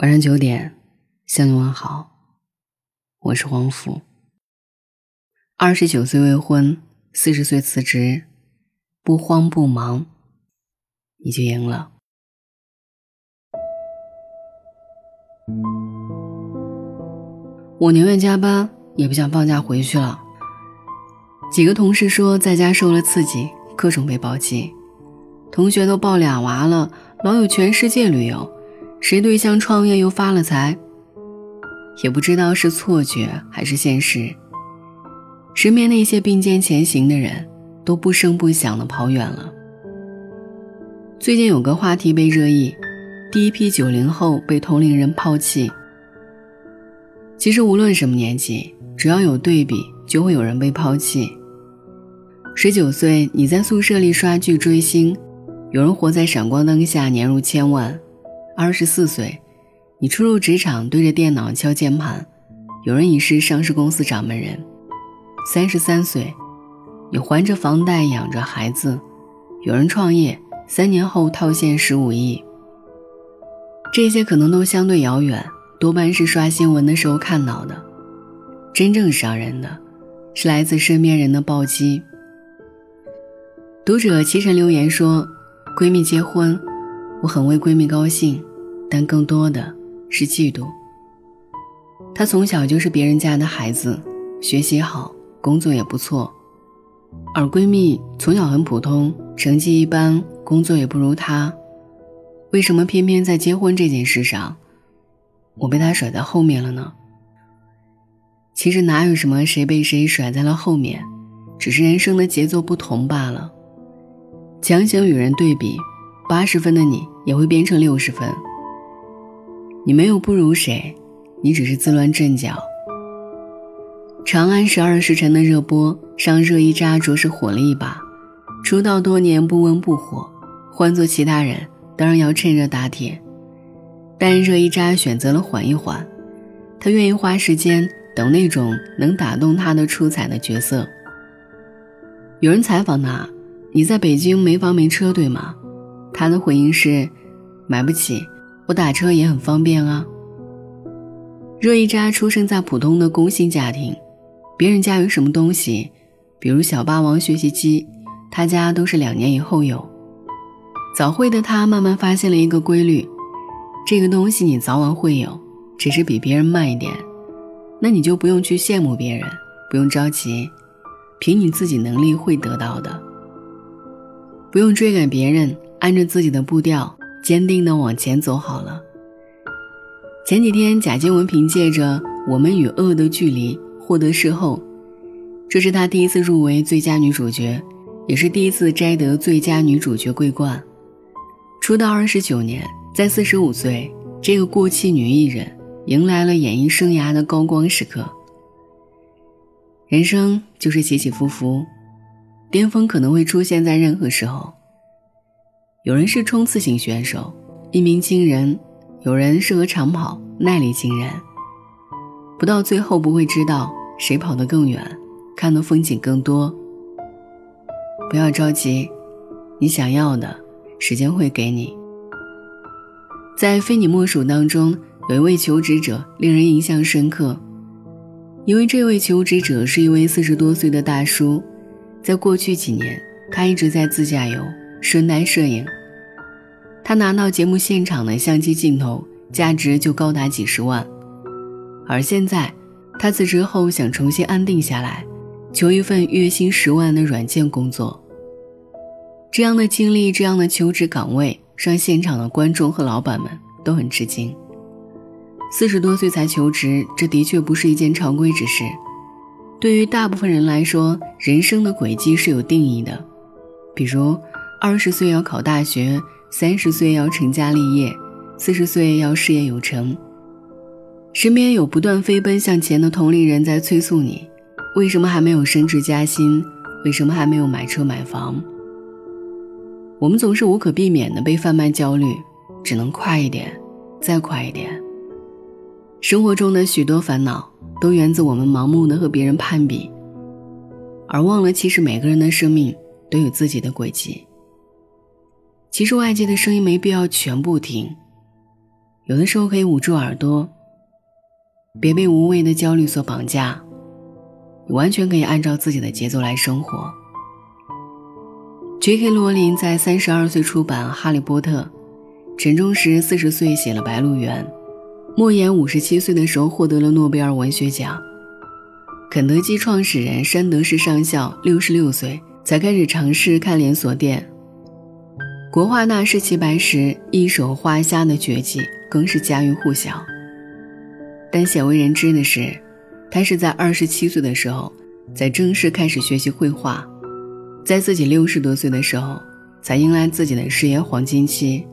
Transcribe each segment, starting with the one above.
晚上九点，向你问好，我是黄福。二十九岁未婚，四十岁辞职，不慌不忙，你就赢了。我宁愿加班，也不想放假回去了。几个同事说在家受了刺激，各种被暴击，同学都抱俩娃了，老有全世界旅游。谁对象创业又发了财？也不知道是错觉还是现实。身边那些并肩前行的人，都不声不响的跑远了。最近有个话题被热议：第一批九零后被同龄人抛弃。其实无论什么年纪，只要有对比，就会有人被抛弃。十九岁你在宿舍里刷剧追星，有人活在闪光灯下年入千万。二十四岁，你初入职场，对着电脑敲键盘，有人已是上市公司掌门人。三十三岁，你还着房贷养着孩子，有人创业，三年后套现十五亿。这些可能都相对遥远，多半是刷新闻的时候看到的。真正伤人的，是来自身边人的暴击。读者齐晨留言说：“闺蜜结婚，我很为闺蜜高兴。”但更多的是嫉妒。她从小就是别人家的孩子，学习好，工作也不错，而闺蜜从小很普通，成绩一般，工作也不如她。为什么偏偏在结婚这件事上，我被她甩在后面了呢？其实哪有什么谁被谁甩在了后面，只是人生的节奏不同罢了。强行与人对比，八十分的你也会变成六十分。你没有不如谁，你只是自乱阵脚。《长安十二时辰》的热播，让热依扎着实火了一把。出道多年不温不火，换做其他人当然要趁热打铁，但热依扎选择了缓一缓，她愿意花时间等那种能打动她的出彩的角色。有人采访她：“你在北京没房没车对吗？”她的回应是：“买不起。”我打车也很方便啊。热依扎出生在普通的工薪家庭，别人家有什么东西，比如小霸王学习机，他家都是两年以后有。早会的他慢慢发现了一个规律：这个东西你早晚会有，只是比别人慢一点。那你就不用去羡慕别人，不用着急，凭你自己能力会得到的。不用追赶别人，按着自己的步调。坚定的往前走好了。前几天，贾静雯凭借着《我们与恶的距离》获得视后，这是她第一次入围最佳女主角，也是第一次摘得最佳女主角桂冠。出道二十九年，在四十五岁，这个过气女艺人迎来了演艺生涯的高光时刻。人生就是起起伏伏，巅峰可能会出现在任何时候。有人是冲刺型选手，一鸣惊人；有人适合长跑，耐力惊人。不到最后不会知道谁跑得更远，看的风景更多。不要着急，你想要的，时间会给你。在《非你莫属》当中，有一位求职者令人印象深刻，因为这位求职者是一位四十多岁的大叔，在过去几年，他一直在自驾游，顺带摄影。他拿到节目现场的相机镜头，价值就高达几十万。而现在，他辞职后想重新安定下来，求一份月薪十万的软件工作。这样的经历，这样的求职岗位，让现场的观众和老板们都很吃惊。四十多岁才求职，这的确不是一件常规之事。对于大部分人来说，人生的轨迹是有定义的，比如二十岁要考大学。三十岁要成家立业，四十岁要事业有成。身边有不断飞奔向前的同龄人在催促你：为什么还没有升职加薪？为什么还没有买车买房？我们总是无可避免的被贩卖焦虑，只能快一点，再快一点。生活中的许多烦恼都源自我们盲目的和别人攀比，而忘了其实每个人的生命都有自己的轨迹。其实外界的声音没必要全部听，有的时候可以捂住耳朵，别被无谓的焦虑所绑架。你完全可以按照自己的节奏来生活。J.K. 罗琳在三十二岁出版《哈利波特》，陈忠实四十岁写了《白鹿原》，莫言五十七岁的时候获得了诺贝尔文学奖。肯德基创始人山德士上校六十六岁才开始尝试开连锁店。国画大师齐白石一手画虾的绝技更是家喻户晓。但鲜为人知的是，他是在二十七岁的时候才正式开始学习绘画，在自己六十多岁的时候才迎来自己的事业黄金期。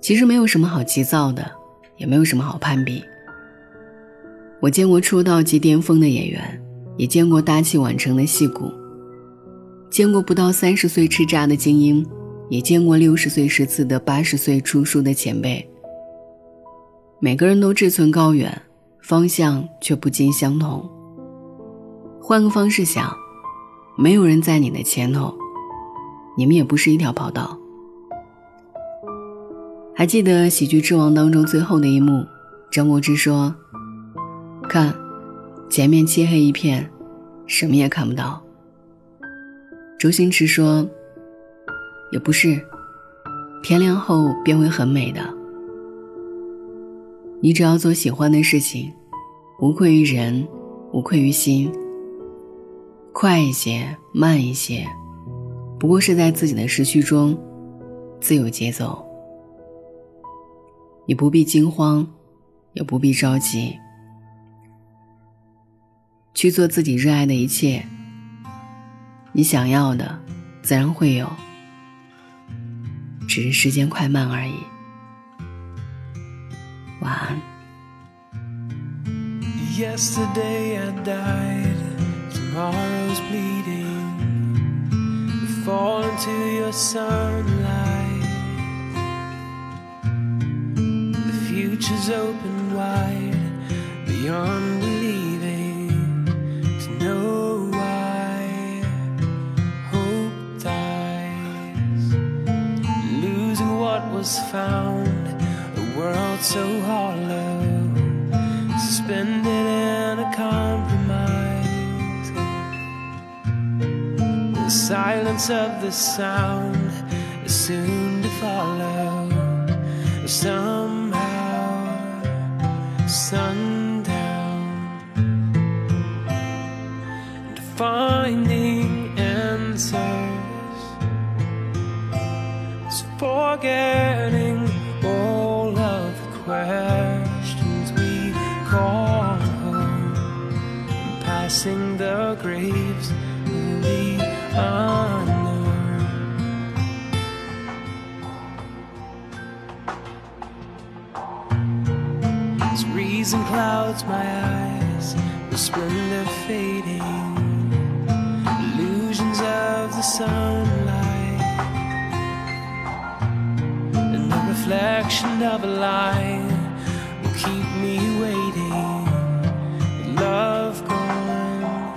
其实没有什么好急躁的，也没有什么好攀比。我见过出道即巅峰的演员，也见过大器晚成的戏骨，见过不到三十岁吃渣的精英，也见过六十岁时自得八十岁出书的前辈。每个人都志存高远，方向却不尽相同。换个方式想，没有人在你的前头，你们也不是一条跑道。还记得《喜剧之王》当中最后的一幕，张柏芝说。看，前面漆黑一片，什么也看不到。周星驰说：“也不是，天亮后便会很美的。你只要做喜欢的事情，无愧于人，无愧于心。快一些，慢一些，不过是在自己的时区中，自有节奏。你不必惊慌，也不必着急。”去做自己热爱的一切，你想要的自然会有，只是时间快慢而已。晚安。Was found a world so hollow, suspended in a compromise. The silence of the sound is soon to follow. Somehow, sundown, finding answers forgetting all of the questions we call home, passing the graves the unknown. As reason clouds my eyes, the splendor fading, illusions of the sunlight. Reflection of a lie will keep me waiting. Love gone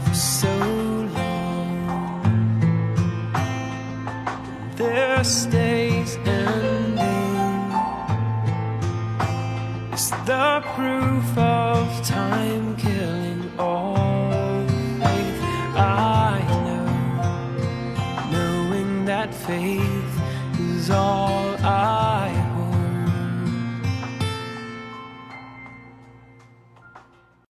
for so long. This day's ending is the proof of time killing all faith. I know, knowing that faith is all.